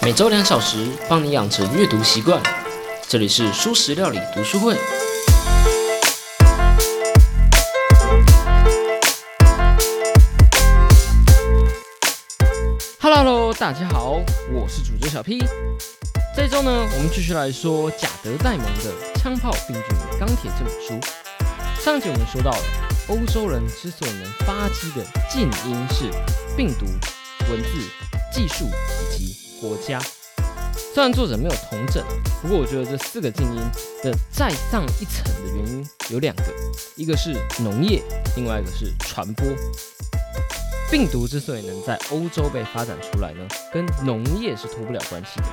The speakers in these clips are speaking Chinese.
每周两小时，帮你养成阅读习惯。这里是舒食料理读书会。Hello，大家好，我是主角小 P。这周呢，我们继续来说贾德戴蒙的《枪炮、病菌与钢铁》这本书。上集我们说到了，欧洲人之所以能发迹的近因是病毒、文字、技术以及国家。虽然作者没有同整，不过我觉得这四个近因的再上一层的原因有两个，一个是农业，另外一个是传播。病毒之所以能在欧洲被发展出来呢，跟农业是脱不了关系的。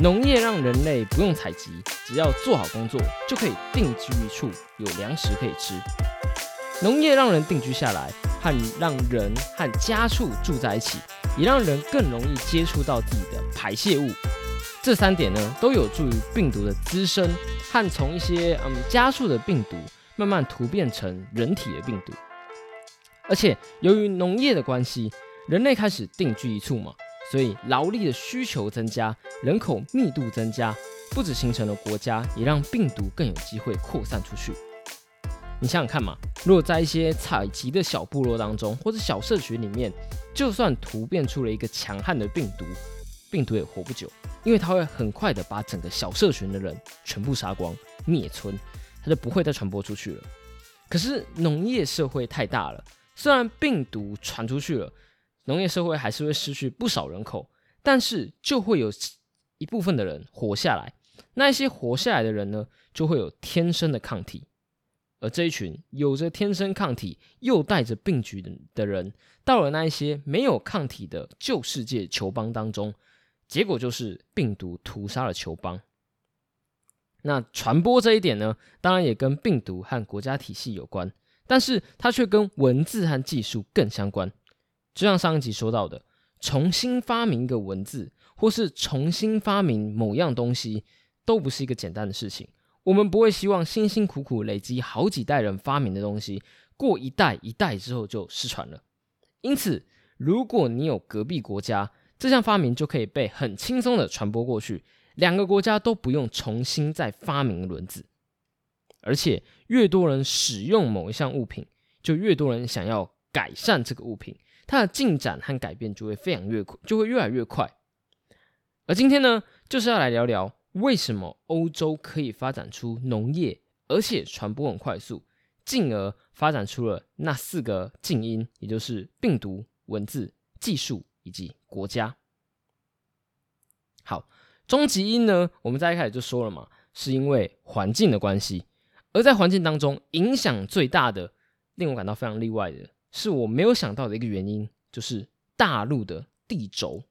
农业让人类不用采集，只要做好工作就可以定居一处，有粮食可以吃。农业让人定居下来，和让人和家畜住在一起，也让人更容易接触到自己的排泄物。这三点呢，都有助于病毒的滋生和从一些嗯家畜的病毒慢慢突变成人体的病毒。而且由于农业的关系，人类开始定居一处嘛，所以劳力的需求增加，人口密度增加，不止形成了国家，也让病毒更有机会扩散出去。你想想看嘛，如果在一些采集的小部落当中，或者小社群里面，就算突变出了一个强悍的病毒，病毒也活不久，因为它会很快的把整个小社群的人全部杀光灭村，它就不会再传播出去了。可是农业社会太大了。虽然病毒传出去了，农业社会还是会失去不少人口，但是就会有一部分的人活下来。那一些活下来的人呢，就会有天生的抗体。而这一群有着天生抗体又带着病菌的的人，到了那一些没有抗体的旧世界球邦当中，结果就是病毒屠杀了球邦。那传播这一点呢，当然也跟病毒和国家体系有关。但是它却跟文字和技术更相关，就像上一集说到的，重新发明一个文字，或是重新发明某样东西，都不是一个简单的事情。我们不会希望辛辛苦苦累积好几代人发明的东西，过一代一代之后就失传了。因此，如果你有隔壁国家，这项发明就可以被很轻松的传播过去，两个国家都不用重新再发明轮子。而且越多人使用某一项物品，就越多人想要改善这个物品，它的进展和改变就会非常越就会越来越快。而今天呢，就是要来聊聊为什么欧洲可以发展出农业，而且传播很快速，进而发展出了那四个静音，也就是病毒、文字、技术以及国家。好，终极因呢，我们在一开始就说了嘛，是因为环境的关系。而在环境当中，影响最大的，令我感到非常例外的是，我没有想到的一个原因，就是大陆的地轴。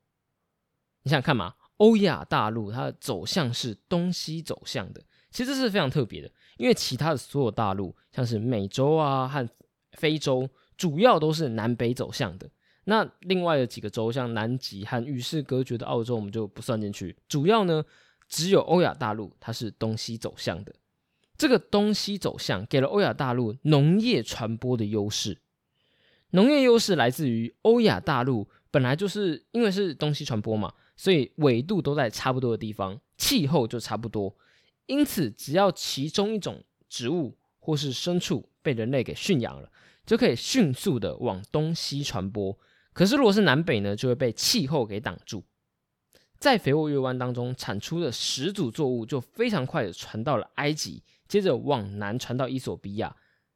你想想看嘛，欧亚大陆它的走向是东西走向的，其实这是非常特别的，因为其他的所有大陆，像是美洲啊和非洲，主要都是南北走向的。那另外的几个洲，像南极和与世隔绝的澳洲，我们就不算进去。主要呢，只有欧亚大陆它是东西走向的。这个东西走向给了欧亚大陆农业传播的优势。农业优势来自于欧亚大陆本来就是因为是东西传播嘛，所以纬度都在差不多的地方，气候就差不多。因此，只要其中一种植物或是牲畜被人类给驯养了，就可以迅速的往东西传播。可是，如果是南北呢，就会被气候给挡住。在肥沃月湾当中产出的始祖作物就非常快的传到了埃及。接着往南传到伊索比亚，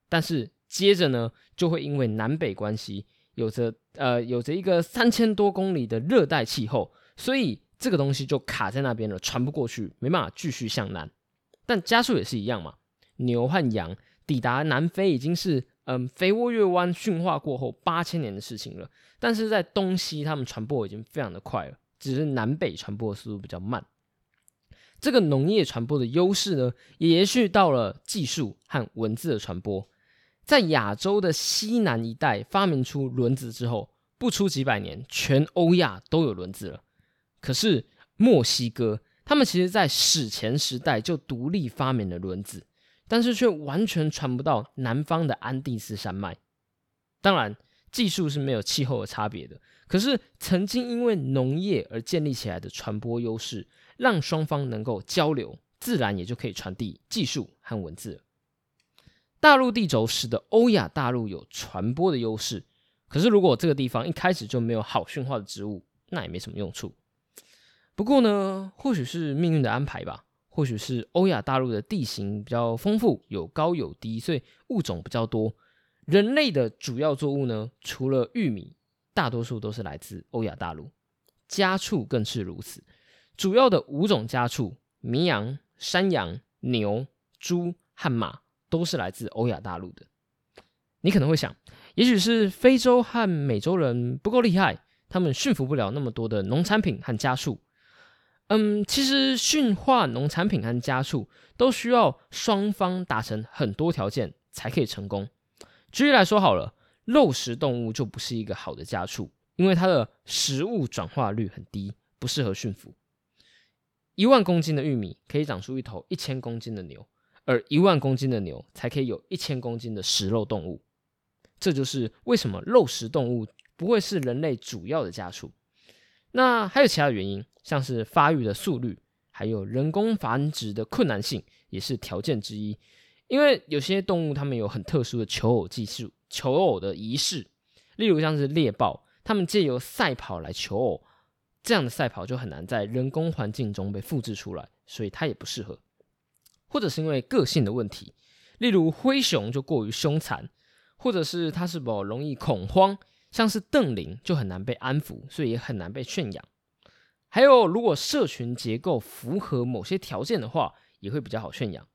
但是接着呢，就会因为南北关系，有着呃有着一个三千多公里的热带气候，所以这个东西就卡在那边了，传不过去，没办法继续向南。但加速也是一样嘛，牛和羊抵达南非已经是嗯肥沃月湾驯化过后八千年的事情了，但是在东西他们传播已经非常的快了，只是南北传播的速度比较慢。这个农业传播的优势呢，也延续到了技术和文字的传播。在亚洲的西南一带发明出轮子之后，不出几百年，全欧亚都有轮子了。可是墨西哥，他们其实在史前时代就独立发明了轮子，但是却完全传不到南方的安第斯山脉。当然，技术是没有气候的差别的。可是曾经因为农业而建立起来的传播优势，让双方能够交流，自然也就可以传递技术和文字。大陆地轴使得欧亚大陆有传播的优势，可是如果这个地方一开始就没有好驯化的植物，那也没什么用处。不过呢，或许是命运的安排吧，或许是欧亚大陆的地形比较丰富，有高有低，所以物种比较多。人类的主要作物呢，除了玉米，大多数都是来自欧亚大陆，家畜更是如此。主要的五种家畜，绵羊、山羊、牛、猪和马。都是来自欧亚大陆的。你可能会想，也许是非洲和美洲人不够厉害，他们驯服不了那么多的农产品和家畜。嗯，其实驯化农产品和家畜都需要双方达成很多条件才可以成功。举例来说好了，肉食动物就不是一个好的家畜，因为它的食物转化率很低，不适合驯服。一万公斤的玉米可以长出一头一千公斤的牛。而一万公斤的牛才可以有一千公斤的食肉动物，这就是为什么肉食动物不会是人类主要的家畜。那还有其他的原因，像是发育的速率，还有人工繁殖的困难性，也是条件之一。因为有些动物它们有很特殊的求偶技术、求偶的仪式，例如像是猎豹，它们借由赛跑来求偶，这样的赛跑就很难在人工环境中被复制出来，所以它也不适合。或者是因为个性的问题，例如灰熊就过于凶残，或者是它是否容易恐慌，像是瞪羚就很难被安抚，所以也很难被驯养。还有，如果社群结构符合某些条件的话，也会比较好驯养。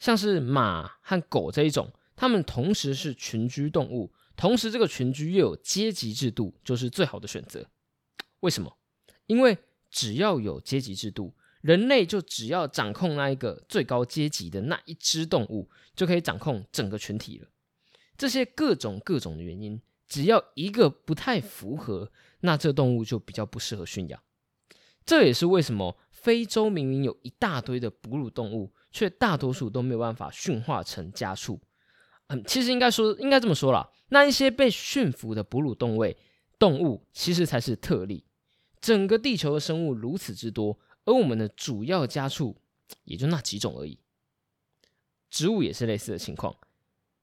像是马和狗这一种，它们同时是群居动物，同时这个群居又有阶级制度，就是最好的选择。为什么？因为只要有阶级制度。人类就只要掌控那一个最高阶级的那一只动物，就可以掌控整个群体了。这些各种各种的原因，只要一个不太符合，那这动物就比较不适合驯养。这也是为什么非洲明明有一大堆的哺乳动物，却大多数都没有办法驯化成家畜。嗯，其实应该说，应该这么说啦，那一些被驯服的哺乳动物，动物其实才是特例。整个地球的生物如此之多。而我们的主要家畜也就那几种而已，植物也是类似的情况。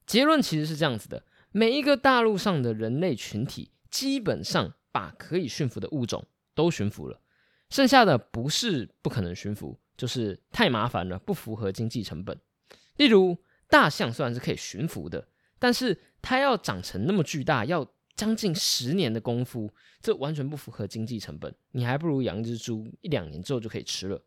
结论其实是这样子的：每一个大陆上的人类群体，基本上把可以驯服的物种都驯服了，剩下的不是不可能驯服，就是太麻烦了，不符合经济成本。例如，大象虽然是可以驯服的，但是它要长成那么巨大，要将近十年的功夫，这完全不符合经济成本。你还不如养一只猪，一两年之后就可以吃了。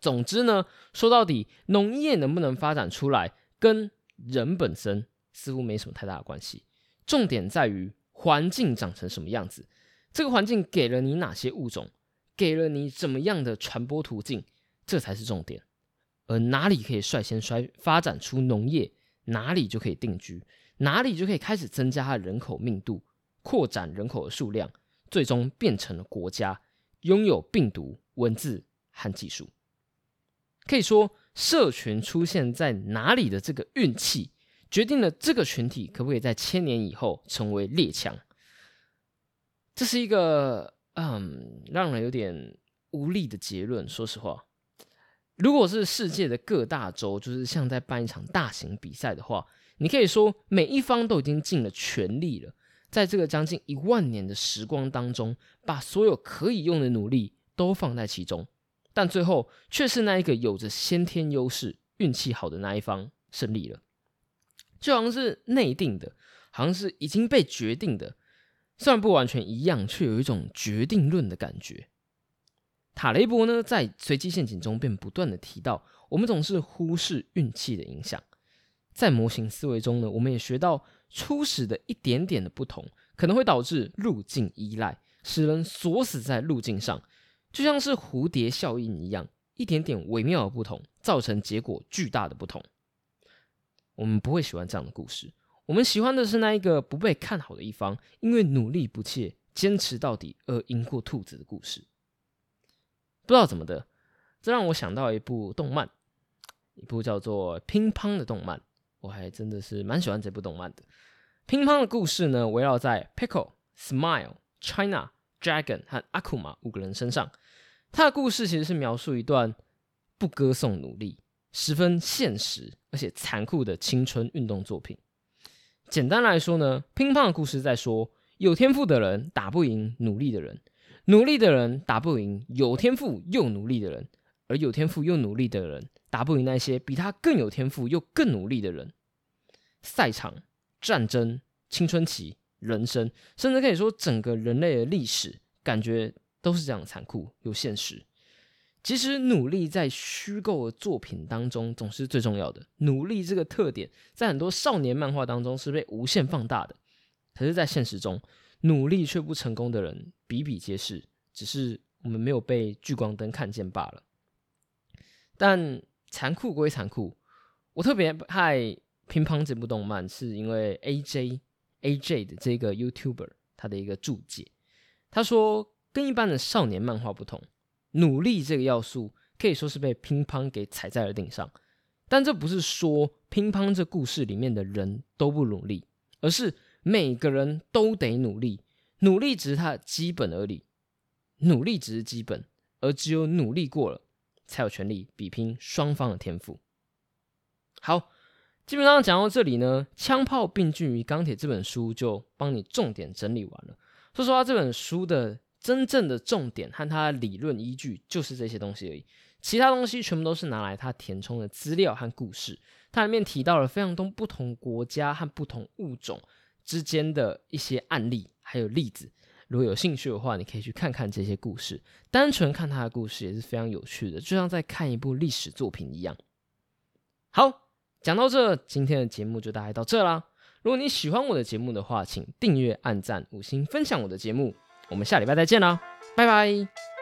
总之呢，说到底，农业能不能发展出来，跟人本身似乎没什么太大的关系。重点在于环境长成什么样子，这个环境给了你哪些物种，给了你怎么样的传播途径，这才是重点。而哪里可以率先衰发展出农业，哪里就可以定居。哪里就可以开始增加它的人口密度，扩展人口的数量，最终变成了国家，拥有病毒、文字和技术。可以说，社群出现在哪里的这个运气，决定了这个群体可不可以在千年以后成为列强。这是一个嗯，让人有点无力的结论。说实话，如果是世界的各大洲，就是像在办一场大型比赛的话。你可以说，每一方都已经尽了全力了，在这个将近一万年的时光当中，把所有可以用的努力都放在其中，但最后却是那一个有着先天优势、运气好的那一方胜利了，就好像是内定的，好像是已经被决定的，虽然不完全一样，却有一种决定论的感觉。塔雷伯呢，在随机陷阱中便不断的提到，我们总是忽视运气的影响。在模型思维中呢，我们也学到初始的一点点的不同，可能会导致路径依赖，使人锁死在路径上，就像是蝴蝶效应一样，一点点微妙的不同，造成结果巨大的不同。我们不会喜欢这样的故事，我们喜欢的是那一个不被看好的一方，因为努力不懈、坚持到底而赢过兔子的故事。不知道怎么的，这让我想到一部动漫，一部叫做《乒乓》的动漫。我还真的是蛮喜欢这部动漫的。乒乓的故事呢，围绕在 Pickle、Smile、China、Dragon 和 Akuma 五个人身上。他的故事其实是描述一段不歌颂努力、十分现实而且残酷的青春运动作品。简单来说呢，乒乓的故事在说，有天赋的人打不赢努力的人，努力的人打不赢有天赋又努力的人，而有天赋又努力的人打不赢那些比他更有天赋又更努力的人。赛场、战争、青春期、人生，甚至可以说整个人类的历史，感觉都是这样残酷又现实。其实努力在虚构的作品当中总是最重要的。努力这个特点，在很多少年漫画当中是被无限放大的。可是，在现实中，努力却不成功的人比比皆是，只是我们没有被聚光灯看见罢了。但残酷归残酷，我特别爱。乒乓这部动漫是因为 A J A J 的这个 YouTuber 他的一个注解，他说跟一般的少年漫画不同，努力这个要素可以说是被乒乓给踩在了顶上。但这不是说乒乓这故事里面的人都不努力，而是每个人都得努力，努力只是他的基本而已，努力只是基本，而只有努力过了，才有权利比拼双方的天赋。好。基本上讲到这里呢，《枪炮、病菌与钢铁》这本书就帮你重点整理完了。说实话，这本书的真正的重点和它的理论依据就是这些东西而已，其他东西全部都是拿来它填充的资料和故事。它里面提到了非常多不同国家和不同物种之间的一些案例还有例子。如果有兴趣的话，你可以去看看这些故事。单纯看它的故事也是非常有趣的，就像在看一部历史作品一样。好。讲到这，今天的节目就大概到这啦。如果你喜欢我的节目的话，请订阅、按赞、五星、分享我的节目。我们下礼拜再见了，拜拜。